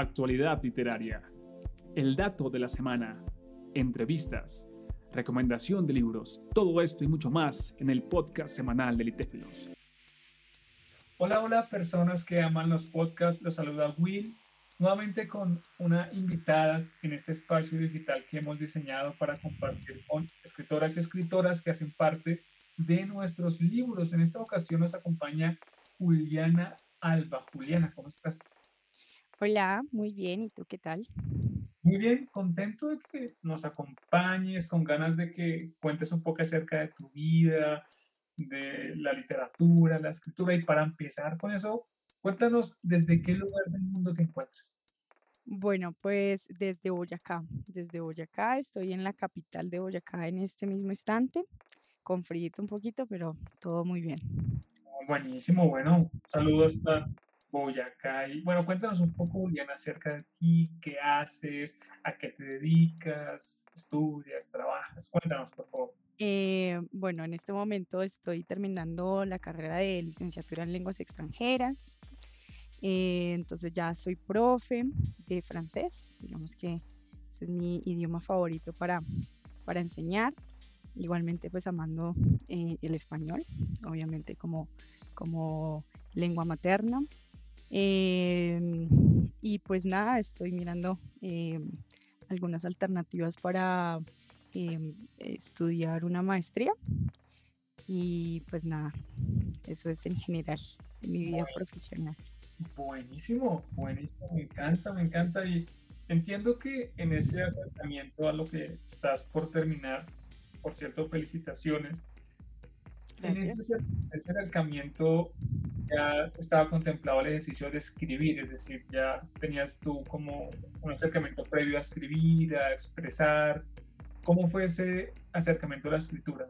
actualidad literaria, el dato de la semana, entrevistas, recomendación de libros, todo esto y mucho más en el podcast semanal de Litéfilos. Hola, hola personas que aman los podcasts, los saluda Will, nuevamente con una invitada en este espacio digital que hemos diseñado para compartir con escritoras y escritoras que hacen parte de nuestros libros. En esta ocasión nos acompaña Juliana Alba. Juliana, ¿cómo estás? Hola, muy bien. ¿Y tú qué tal? Muy bien, contento de que nos acompañes, con ganas de que cuentes un poco acerca de tu vida, de la literatura, la escritura. Y para empezar con eso, cuéntanos desde qué lugar del mundo te encuentras. Bueno, pues desde Boyacá, desde Boyacá, estoy en la capital de Boyacá en este mismo instante, con frío un poquito, pero todo muy bien. Buenísimo, bueno, saludos hasta Boyacá. Y bueno, cuéntanos un poco, Juliana, acerca de ti, qué haces, a qué te dedicas, estudias, trabajas. Cuéntanos, por favor. Eh, bueno, en este momento estoy terminando la carrera de licenciatura en lenguas extranjeras. Eh, entonces ya soy profe de francés, digamos que ese es mi idioma favorito para, para enseñar. Igualmente pues amando eh, el español, obviamente como, como lengua materna. Em, y pues nada, estoy mirando em, algunas alternativas para em, estudiar una maestría. Y pues nada, eso es en general en mi vida profesional. Buenísimo, buenísimo, me encanta, me encanta. Y entiendo que en ese acercamiento a lo que estás por terminar, por cierto, felicitaciones. En ese, ese acercamiento ya estaba contemplado el ejercicio de escribir, es decir, ya tenías tú como un acercamiento previo a escribir, a expresar. ¿Cómo fue ese acercamiento a la escritura?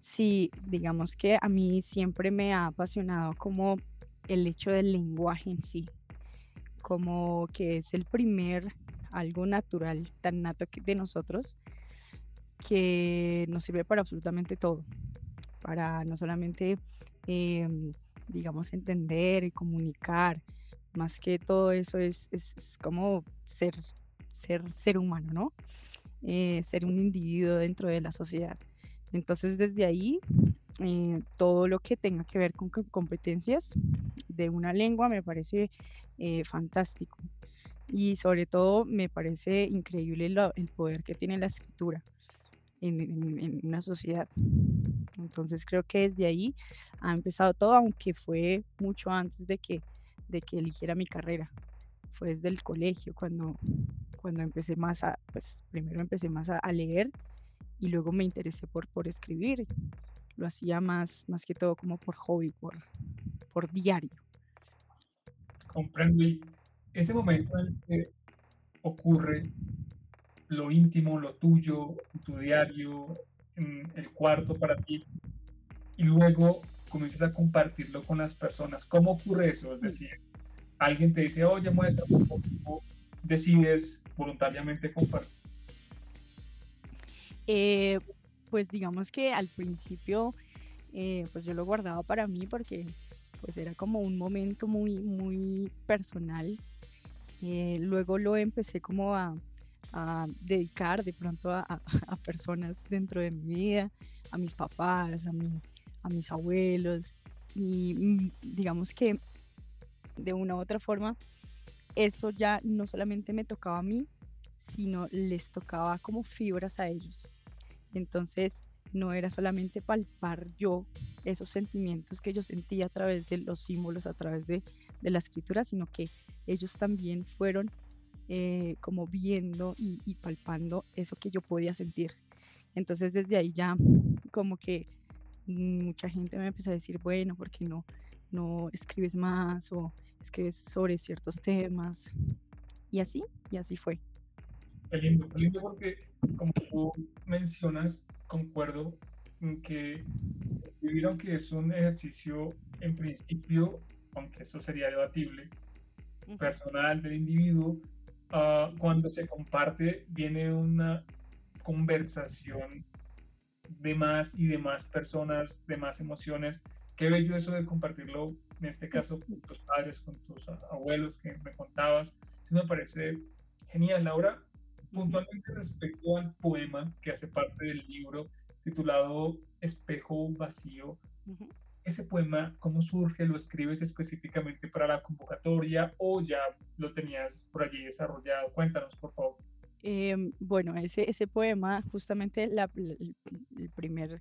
Sí, digamos que a mí siempre me ha apasionado como el hecho del lenguaje en sí, como que es el primer algo natural, tan nato de nosotros, que nos sirve para absolutamente todo, para no solamente em, digamos, entender y comunicar. Más que todo eso es, es, como ser, ser ser humano, ¿no? Eh, ser un individuo dentro de la sociedad. Entonces, desde ahí, eh, todo lo que tenga que ver con competencias de una lengua me parece eh, fantástico. Y sobre todo me parece increíble el poder que tiene la escritura en, una sociedad. Entonces creo que desde ahí ha empezado todo, aunque fue mucho antes de que, de que eligiera mi carrera. Fue desde el colegio cuando, cuando empecé más a, pues primero empecé más a, leer y luego me interesé por, por escribir. Lo hacía más, más que todo como por hobby, por, por diario. Comprendo. Ese momento en el que ocurre lo íntimo, lo tuyo, tu diario, en el cuarto para ti, y luego comienzas a compartirlo con las personas. ¿Cómo ocurre eso? Es decir, alguien te dice, oye, muestra, ¿cómo decides voluntariamente compartir? Eh, pues digamos que al principio, eh, pues yo lo guardaba para mí porque pues era como un momento muy, muy personal. Eh, luego lo empecé como a, a dedicar de pronto a, personas dentro de mi vida, a mis papás, a, mi, a mis abuelos. Y mm, digamos que de una u otra forma, eso ya no solamente me tocaba a mí, sino les tocaba como fibras a ellos. Entonces, no era solamente palpar yo esos sentimientos que yo sentía a través de los símbolos, a través de la escritura, sino que ellos también fueron eh, como viendo y, palpando eso que yo podía sentir. Entonces desde ahí ya como que mucha gente me empezó a decir, bueno, ¿por qué no, no escribes más o escribes sobre ciertos temas? Y así, y así fue. Qué lindo, qué lindo porque como tú mencionas, concuerdo en que vivir aunque es un ejercicio en principio, aunque eso sería debatible, personal del individuo, Ah, cuando se comparte viene una conversación de más y de más personas, de más emociones. Qué bello eso de compartirlo, en este caso con tus padres, con tus abuelos que me contabas. Eso me parece genial. Laura, puntualmente respecto al poema que hace parte del libro titulado Espejo Vacío, ese poema, ¿cómo surge? ¿Lo escribes específicamente para la convocatoria o ya lo tenías por allí desarrollado? Cuéntanos, por favor. Em, bueno, ese, ese poema, justamente el, primer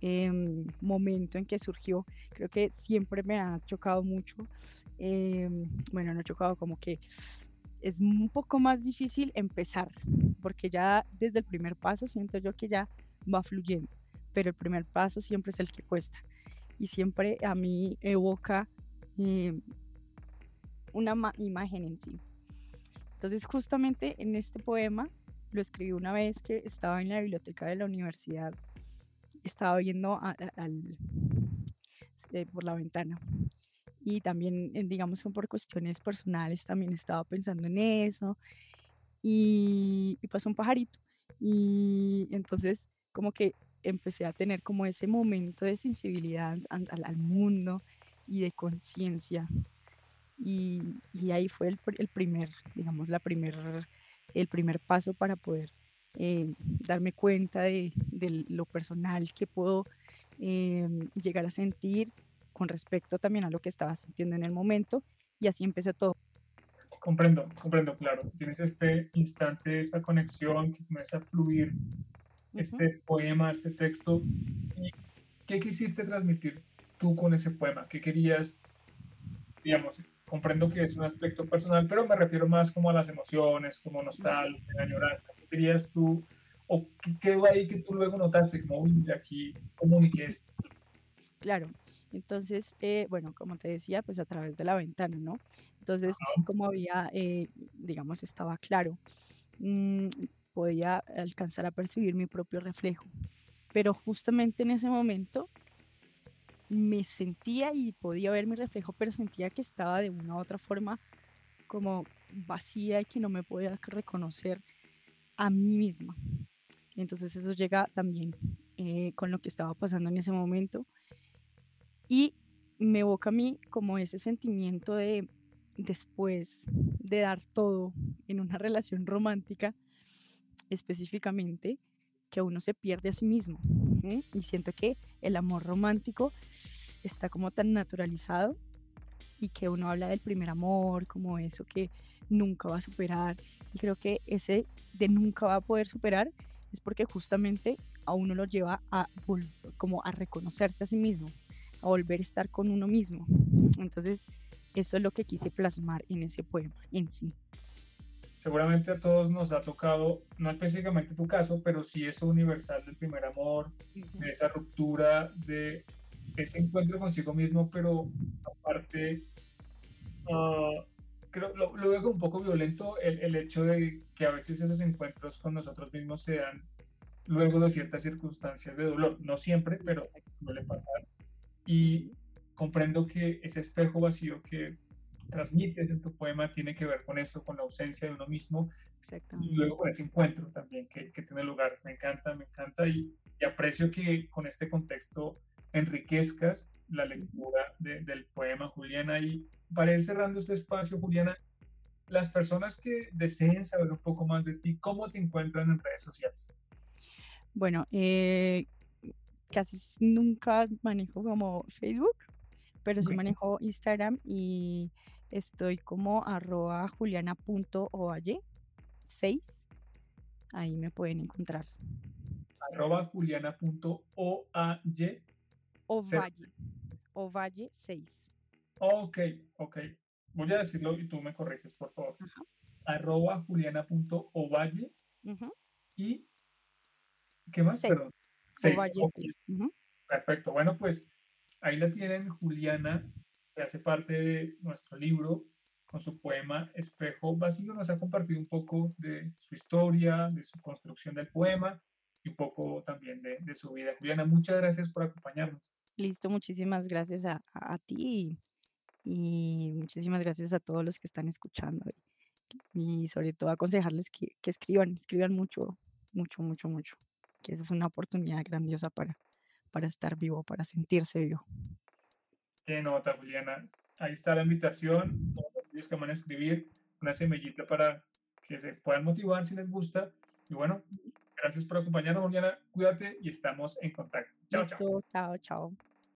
em, momento en que surgió, creo que siempre me ha chocado mucho. Em, bueno, no chocado, como que es un poco más difícil empezar, porque ya desde el primer paso siento yo que ya va fluyendo, pero el primer paso siempre es el que cuesta y siempre a mí evoca una imagen en sí. Entonces justamente en este poema lo escribí una vez que estaba en la biblioteca de la universidad, estaba viendo al, eh, por la ventana. Y también, eh, digamos por cuestiones personales, también estaba pensando en eso. Y, pasó un pajarito. Y entonces como que empecé a tener como ese momento de sensibilidad al, al mundo y de conciencia y, ahí fue el, el, primer, digamos, la primer, el primer paso para poder eh, darme cuenta de, de, lo personal que puedo eh, llegar a sentir con respecto también a lo que estaba sintiendo en el momento y así empezó todo. Comprendo, comprendo, claro. Tienes este instante, esta conexión que comienza a fluir, este poema, este texto. ¿Qué quisiste transmitir tú con ese poema? ¿Qué querías, digamos, comprendo que es un aspecto personal, pero me refiero más como a las emociones, como nostalgia, añoranza. ¿Qué querías tú? ¿O qué quedó ahí que tú luego notaste? Como, uy, aquí comuniqué esto. Claro. Entonces, eh, bueno, como te decía, pues a través de la ventana, ¿no? Entonces, como había, eh, digamos, estaba claro, mm, podía alcanzar a percibir mi propio reflejo. Pero justamente en ese momento me sentía y podía ver mi reflejo, pero sentía que estaba de una u otra forma como vacía y que no me podía reconocer a mí misma. Entonces eso llega también eh, con lo que estaba pasando en ese momento y me evoca a mí como ese sentimiento de después de dar todo en una relación romántica específicamente que uno se pierde a sí mismo. Y siento que el amor romántico está como tan naturalizado y que uno habla del primer amor, como eso que nunca va a superar. Y creo que ese de nunca va a poder superar es porque justamente a uno lo lleva a como a reconocerse a sí mismo, a volver a estar con uno mismo. Entonces, eso es lo que quise plasmar en ese poema en sí seguramente a todos nos ha tocado, no específicamente tu caso, pero sí eso universal del primer amor, de esa ruptura, de ese encuentro consigo mismo, pero aparte, uh, creo, lo, veo como un poco violento el, el, hecho de que a veces esos encuentros con nosotros mismos se dan luego de ciertas circunstancias de dolor, no siempre, pero suele pasar. Y comprendo que ese espejo vacío que transmites en tu poema tiene que ver con eso, con la ausencia de uno mismo. Y luego con ese encuentro también que, que tiene lugar. Me encanta, me encanta y, aprecio que con este contexto enriquezcas la lectura del poema, Juliana. Y para ir cerrando este espacio, Juliana, las personas que deseen saber un poco más de ti, ¿cómo te encuentran en redes sociales? Bueno, eh, casi nunca manejo como Facebook, pero sí manejo Instagram y Estoy como arroba juliana.ovalle 6. Ahí me pueden encontrar. Arroba juliana.ovalle. Ovalle. Ovalle 6. Ok, ok. Voy a decirlo y tú me corriges, por favor. Arroba juliana.ovalle. Y. ¿Qué más? Perdón. 6. Perfecto. Bueno, pues ahí la tienen, Juliana que hace parte de nuestro libro con su poema Espejo Vacío, nos ha compartido un poco de su historia, de su construcción del poema y un poco también de, su vida. Juliana, muchas gracias por acompañarnos. Listo, muchísimas gracias a, ti y, muchísimas gracias a todos los que están escuchando y, sobre todo aconsejarles que, que escriban, escriban mucho, mucho, mucho, mucho, que esa es una oportunidad grandiosa para, para estar vivo, para sentirse vivo. Qué nota, Juliana. Ahí está la invitación. Todos que van a escribir, una semillita para que se puedan motivar si les gusta. Y bueno, gracias por acompañarnos, Juliana. Cuídate y estamos en contacto. Chao, chao. Chao, chao.